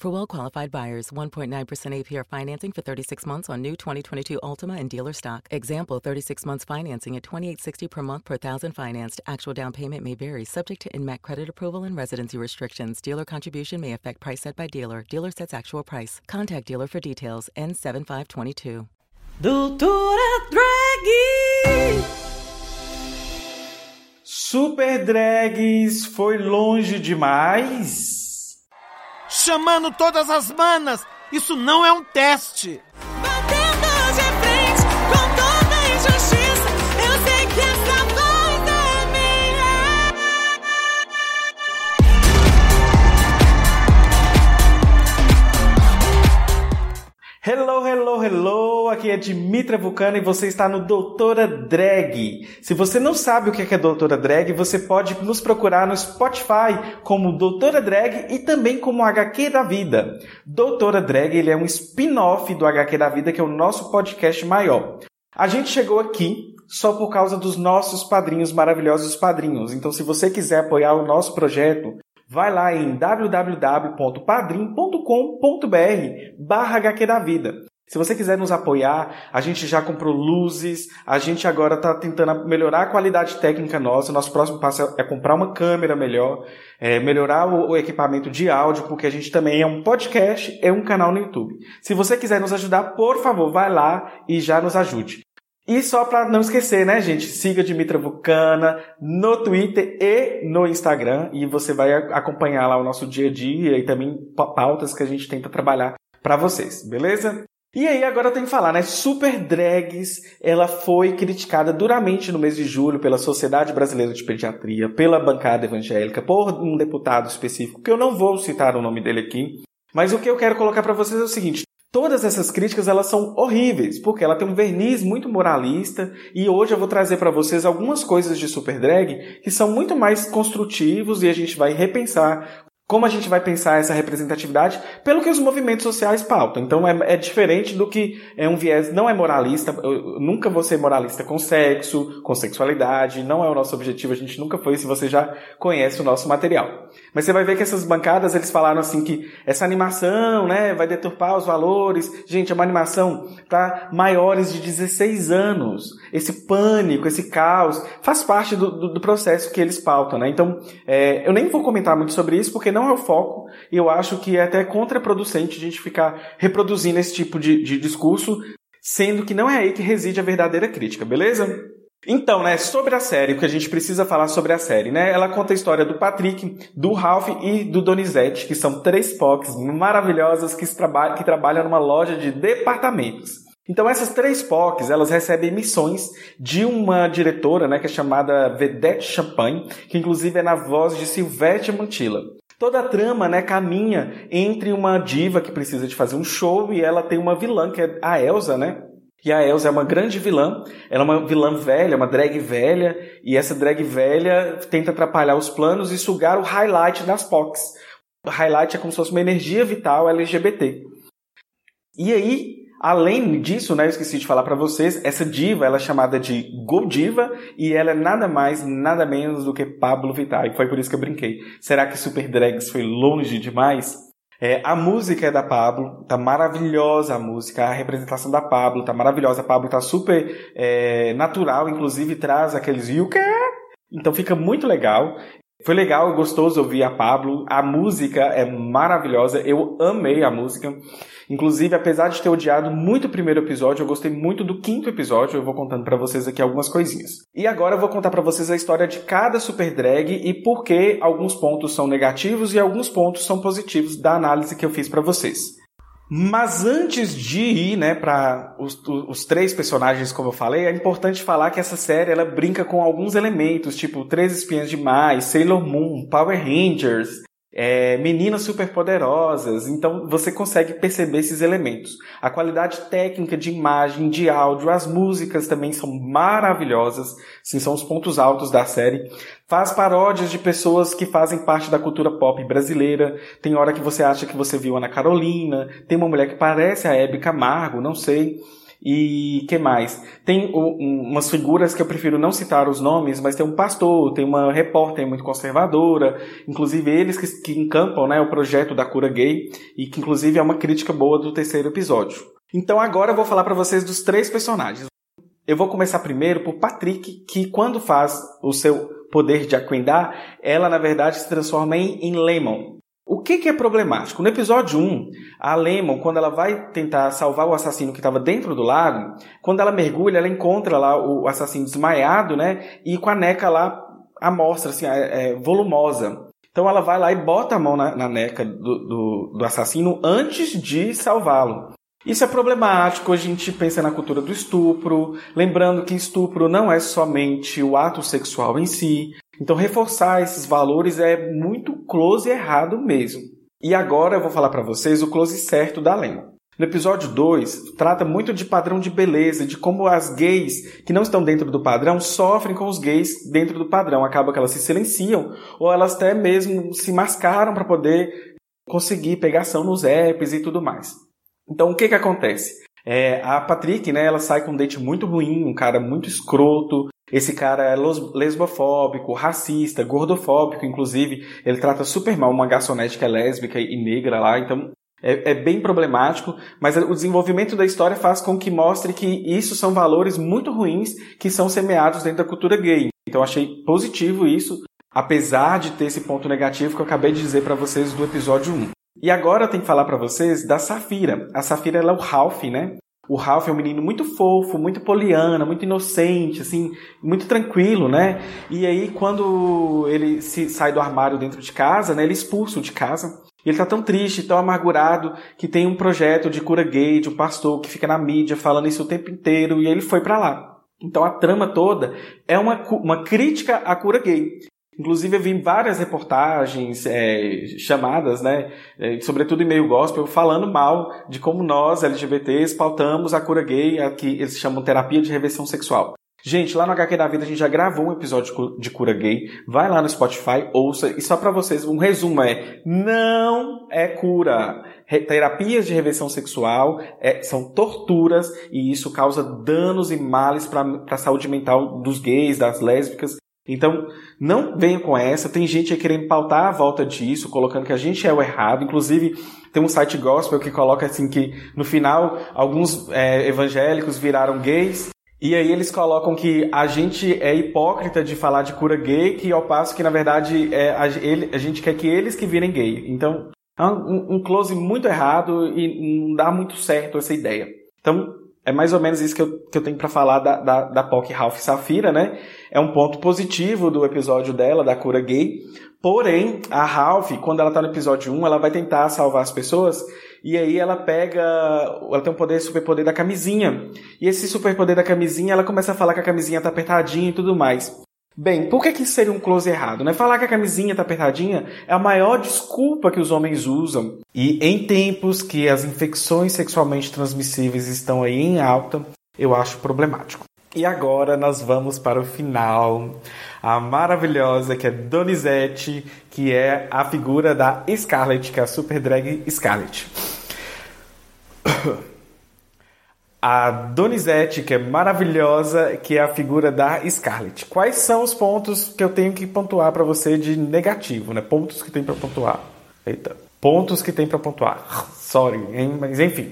For well qualified buyers, 1.9% APR financing for 36 months on new 2022 Altima and dealer stock. Example 36 months financing at 2860 per month per thousand financed. Actual down payment may vary, subject to INMAC credit approval and residency restrictions. Dealer contribution may affect price set by dealer. Dealer sets actual price. Contact dealer for details. N7522. Doutora Drag! Super Drags foi longe demais? Chamando todas as manas. Isso não é um teste. Batendo de frente com toda a injustiça. Eu sei que essa voz é minha. Hello, hello, hello! Aqui é Dimitra Vulcano e você está no Doutora Drag. Se você não sabe o que é Doutora Drag, você pode nos procurar no Spotify como Doutora Drag e também como HQ da Vida. Doutora Drag ele é um spin-off do HQ da Vida, que é o nosso podcast maior. A gente chegou aqui só por causa dos nossos padrinhos maravilhosos padrinhos. Então, se você quiser apoiar o nosso projeto, vai lá em www.padrim.com.br barra HQ da Vida. Se você quiser nos apoiar, a gente já comprou luzes, a gente agora está tentando melhorar a qualidade técnica nossa. Nosso próximo passo é comprar uma câmera melhor, é, melhorar o, o equipamento de áudio, porque a gente também é um podcast, é um canal no YouTube. Se você quiser nos ajudar, por favor, vai lá e já nos ajude. E só para não esquecer, né, gente? Siga Dimitra Vulcana no Twitter e no Instagram e você vai acompanhar lá o nosso dia a dia e também pautas que a gente tenta trabalhar para vocês, beleza? E aí, agora eu tenho que falar, né? Super Drags, ela foi criticada duramente no mês de julho pela Sociedade Brasileira de Pediatria, pela bancada evangélica, por um deputado específico, que eu não vou citar o nome dele aqui. Mas o que eu quero colocar para vocês é o seguinte: Todas essas críticas elas são horríveis, porque ela tem um verniz muito moralista e hoje eu vou trazer para vocês algumas coisas de Super Drag que são muito mais construtivos e a gente vai repensar como a gente vai pensar essa representatividade pelo que os movimentos sociais pautam. Então é, é diferente do que é um viés, não é moralista, eu nunca vou ser moralista com sexo, com sexualidade, não é o nosso objetivo, a gente nunca foi se você já conhece o nosso material. Mas você vai ver que essas bancadas, eles falaram assim que essa animação, né, vai deturpar os valores. Gente, é uma animação para maiores de 16 anos. Esse pânico, esse caos, faz parte do, do, do processo que eles pautam, né? Então, é, eu nem vou comentar muito sobre isso, porque não é o foco, e eu acho que é até contraproducente a gente ficar reproduzindo esse tipo de, de discurso, sendo que não é aí que reside a verdadeira crítica, beleza? Então, né, sobre a série, o que a gente precisa falar sobre a série, né? Ela conta a história do Patrick, do Ralph e do Donizete, que são três POCs maravilhosas que, traba que trabalham numa loja de departamentos. Então essas três POCs, elas recebem missões de uma diretora, né, que é chamada Vedette Champagne, que inclusive é na voz de Silvete Mantilla. Toda a trama, né, caminha entre uma diva que precisa de fazer um show e ela tem uma vilã, que é a Elsa, né? E a Elsa é uma grande vilã, ela é uma vilã velha, uma drag velha, e essa drag velha tenta atrapalhar os planos e sugar o highlight das POCs. O highlight é como se fosse uma energia vital LGBT. E aí, Além disso, né, eu esqueci de falar para vocês, essa diva ela é chamada de Goldiva e ela é nada mais, nada menos do que Pablo Vittar. E foi por isso que eu brinquei. Será que Super Drags foi longe demais? É, a música é da Pablo, tá maravilhosa a música, a representação da Pablo tá maravilhosa. A Pablo tá super é, natural, inclusive traz aqueles you Então fica muito legal. Foi legal, gostoso ouvir a Pablo. A música é maravilhosa, eu amei a música. Inclusive, apesar de ter odiado muito o primeiro episódio, eu gostei muito do quinto episódio. Eu vou contando para vocês aqui algumas coisinhas. E agora eu vou contar para vocês a história de cada super drag e por que alguns pontos são negativos e alguns pontos são positivos da análise que eu fiz para vocês. Mas antes de ir, né, para os, os, três personagens, como eu falei, é importante falar que essa série ela brinca com alguns elementos, tipo Três Espiãs Demais, Sailor Moon, Power Rangers, é, meninas superpoderosas. Então você consegue perceber esses elementos. A qualidade técnica de imagem, de áudio, as músicas também são maravilhosas. Sim, são os pontos altos da série. Faz paródias de pessoas que fazem parte da cultura pop brasileira. Tem hora que você acha que você viu Ana Carolina. Tem uma mulher que parece a Hebe Camargo, não sei. E que mais? Tem um, umas figuras que eu prefiro não citar os nomes, mas tem um pastor, tem uma repórter muito conservadora, inclusive eles que, que encampam né, o projeto da cura gay, e que inclusive é uma crítica boa do terceiro episódio. Então agora eu vou falar para vocês dos três personagens. Eu vou começar primeiro por Patrick, que quando faz o seu poder de Aquindar, ela na verdade se transforma em, em Lemon. O que, que, é problemático? No episódio 1, a Lemon, quando ela vai tentar salvar o assassino que estava dentro do lago, quando ela mergulha, ela encontra lá o assassino desmaiado, né? E com a neca lá, a mostra, assim, é, é, volumosa. Então ela vai lá e bota a mão na, na neca do, do, do assassino antes de salvá-lo. Isso é problemático, a gente pensa na cultura do estupro, lembrando que estupro não é somente o ato sexual em si, então, reforçar esses valores é muito close errado mesmo. E agora eu vou falar para vocês o close certo da Lema. No episódio 2, trata muito de padrão de beleza, de como as gays que não estão dentro do padrão sofrem com os gays dentro do padrão. Acaba que elas se silenciam ou elas até mesmo se mascaram para poder conseguir pegação nos apps e tudo mais. Então, o que que acontece? É, a Patrick, né, ela sai com um date muito ruim, um cara muito escroto, esse cara é lesbofóbico, racista, gordofóbico, inclusive. Ele trata super mal uma garçonete que é lésbica e negra lá, então é, é, bem problemático, mas o desenvolvimento da história faz com que mostre que isso são valores muito ruins que são semeados dentro da cultura gay. Então achei positivo isso, apesar de ter esse ponto negativo que eu acabei de dizer para vocês do episódio 1. E agora eu tenho que falar para vocês da Safira. A Safira é o Ralph, né? O Ralph é um menino muito fofo, muito poliana, muito inocente, assim, muito tranquilo, né? E aí, quando ele se sai do armário dentro de casa, né? Ele é expulso de casa. E ele tá tão triste, tão amargurado, que tem um projeto de cura gay, de um pastor que fica na mídia falando isso o tempo inteiro, e ele foi para lá. Então a trama toda é uma, uma crítica à cura gay. Inclusive, eu vi várias reportagens, é, chamadas, né, é, sobretudo em meio gospel, falando mal de como nós, LGBTs, pautamos a cura gay, a que eles chamam terapia de reversão sexual. Gente, lá no HQ da Vida a gente já gravou um episódio de cura gay. Vai lá no Spotify, ouça. E só para vocês, um resumo é: não é cura. Terapias de reversão sexual é, são torturas e isso causa danos e males para a saúde mental dos gays, das lésbicas então, não venha com essa. Tem gente aí querendo pautar a volta disso, colocando que a gente é o errado. Inclusive, tem um site gospel que coloca assim que no final alguns é, evangélicos viraram gays. E aí eles colocam que a gente é hipócrita de falar de cura gay, que ao passo que na verdade é, a, ele, a gente quer que eles que virem gay. Então, é um, um close muito errado e não dá muito certo essa ideia. Então, é mais ou menos isso que eu, que eu tenho para falar da, da, da POC Ralph Safira, né? É um ponto positivo do episódio dela, da cura gay. Porém, a Ralph, quando ela tá no episódio 1, ela vai tentar salvar as pessoas. E aí ela pega. Ela tem um poder, superpoder da camisinha. E esse superpoder da camisinha, ela começa a falar que a camisinha tá apertadinha e tudo mais. Bem, por que, que isso seria um close errado? Né? Falar que a camisinha tá apertadinha é a maior desculpa que os homens usam. E em tempos que as infecções sexualmente transmissíveis estão aí em alta, eu acho problemático. E agora nós vamos para o final. A maravilhosa que é Donizete, que é a figura da Scarlett, que é a super drag Scarlett. a Donizete, que é maravilhosa, que é a figura da Scarlett. Quais são os pontos que eu tenho que pontuar para você de negativo, né? Pontos que tem para pontuar. Eita. Pontos que tem para pontuar. Sorry, hein? mas enfim.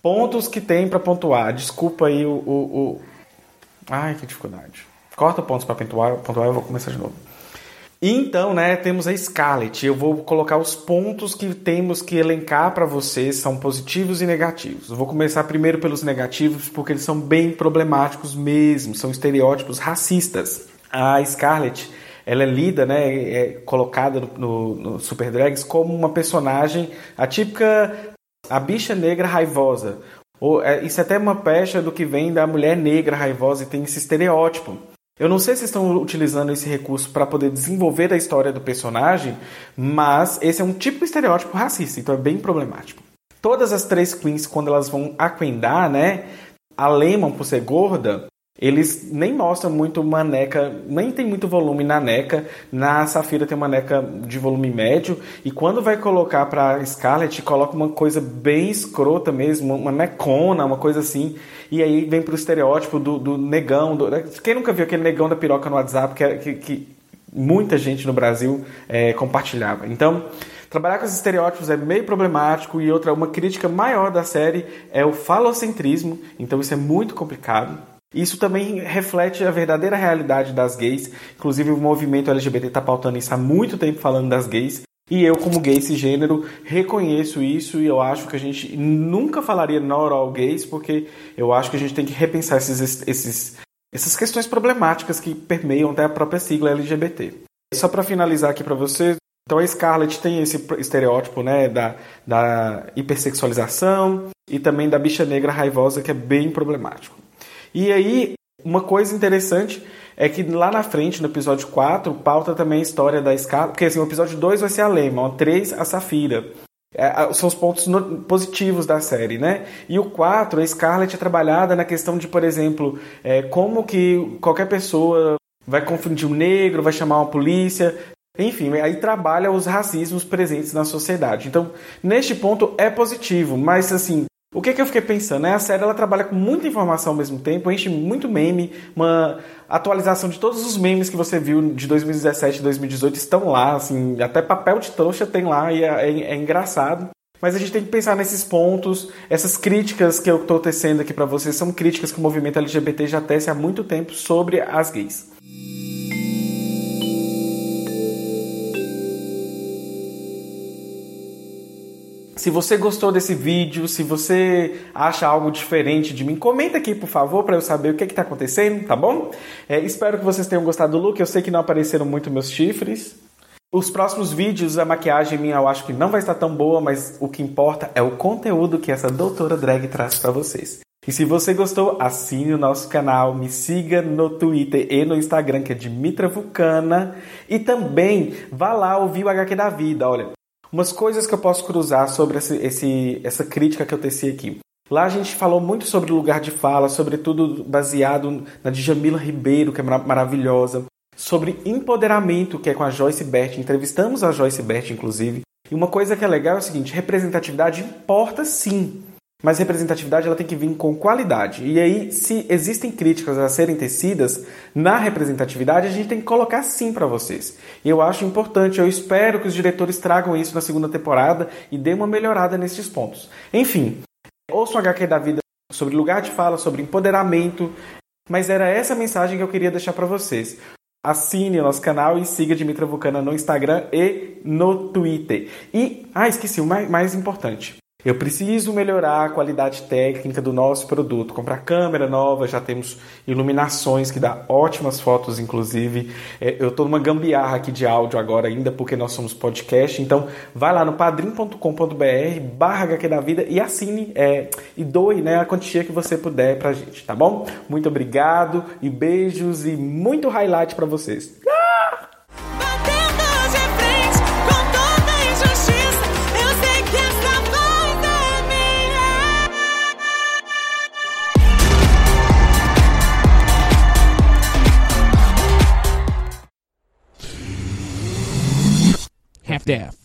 Pontos que tem para pontuar. Desculpa aí o, o, o, Ai, que dificuldade. Corta pontos para pontuar, pontuar, eu vou começar de novo. Então, né, temos a Scarlett. Eu vou colocar os pontos que temos que elencar para vocês, são positivos e negativos. Eu vou começar primeiro pelos negativos, porque eles são bem problemáticos mesmo, são estereótipos racistas. A Scarlett, ela é lida, né, é colocada no, no, Super Drags como uma personagem, a típica a bicha negra raivosa. Ou, é, isso é até uma pecha do que vem da mulher negra raivosa e tem esse estereótipo. Eu não sei se estão utilizando esse recurso para poder desenvolver a história do personagem, mas esse é um tipo de estereótipo racista, então é bem problemático. Todas as três queens, quando elas vão aquendar, né? A Lemon, por ser gorda, eles nem mostram muito uma neca, nem tem muito volume na neca. Na Safira tem uma neca de volume médio. E quando vai colocar pra Scarlett, coloca uma coisa bem escrota mesmo, uma necona, uma coisa assim. E aí vem pro estereótipo do, do negão. Do... Quem nunca viu aquele negão da piroca no WhatsApp que, que, que muita gente no Brasil é, compartilhava? Então. Trabalhar com esses estereótipos é meio problemático e outra, uma crítica maior da série é o falocentrismo, então isso é muito complicado. Isso também reflete a verdadeira realidade das gays. Inclusive, o movimento LGBT está pautando isso há muito tempo, falando das gays. E eu, como gay cisgênero, reconheço isso e eu acho que a gente nunca falaria not all gays, porque eu acho que a gente tem que repensar esses, esses, essas questões problemáticas que permeiam até a própria sigla LGBT. Só para finalizar aqui para vocês, então a Scarlett tem esse estereótipo né, da, da hipersexualização e também da bicha negra raivosa, que é bem problemático. E aí, uma coisa interessante é que lá na frente, no episódio 4, pauta também a história da escala. Porque assim, o episódio 2 vai ser a Lema, o 3 a Safira. É, são os pontos no, positivos da série, né? E o 4, a Scarlett é trabalhada na questão de, por exemplo, é, como que qualquer pessoa vai confundir um negro, vai chamar uma polícia. Enfim, aí trabalha os racismos presentes na sociedade. Então, neste ponto é positivo, mas assim, o que, que eu fiquei pensando? Né? A série ela trabalha com muita informação ao mesmo tempo, enche muito meme, uma atualização de todos os memes que você viu de 2017 e 2018 estão lá, assim, até papel de trouxa tem lá e é, é, é engraçado. Mas a gente tem que pensar nesses pontos, essas críticas que eu estou tecendo aqui para vocês são críticas que o movimento LGBT já tece há muito tempo sobre as gays. Se você gostou desse vídeo, se você acha algo diferente de mim, comenta aqui, por favor, para eu saber o que está acontecendo, tá bom? É, espero que vocês tenham gostado do look. Eu sei que não apareceram muito meus chifres. Os próximos vídeos, a maquiagem minha eu acho que não vai estar tão boa, mas o que importa é o conteúdo que essa doutora drag traz para vocês. E se você gostou, assine o nosso canal, me siga no Twitter e no Instagram, que é Dimitra Vulcana. E também vá lá ouvir o HQ da vida. Olha, Umas coisas que eu posso cruzar sobre esse, esse, essa crítica que eu teci aqui. Lá a gente falou muito sobre lugar de fala, sobretudo baseado na Djamila Ribeiro, que é maravilhosa, sobre empoderamento, que é com a Joyce Bert. Entrevistamos a Joyce Bert, inclusive. E uma coisa que é legal é o seguinte: representatividade importa sim. Mas representatividade ela tem que vir com qualidade. E aí, se existem críticas a serem tecidas na representatividade, a gente tem que colocar sim para vocês. E eu acho importante, eu espero que os diretores tragam isso na segunda temporada e dê uma melhorada nesses pontos. Enfim, ouço o HQ da vida sobre lugar de fala, sobre empoderamento, mas era essa mensagem que eu queria deixar para vocês. Assine nosso canal e siga Dimitra Vulcana no Instagram e no Twitter. E, ah, esqueci o mais, mais importante. Eu preciso melhorar a qualidade técnica do nosso produto, comprar câmera nova, já temos iluminações que dá ótimas fotos, inclusive. É, eu estou numa gambiarra aqui de áudio agora ainda, porque nós somos podcast, então vai lá no padrim.com.br barra HQ da Vida e assine é, e doe né, a quantia que você puder pra gente, tá bom? Muito obrigado e beijos e muito highlight para vocês. Batendo staff.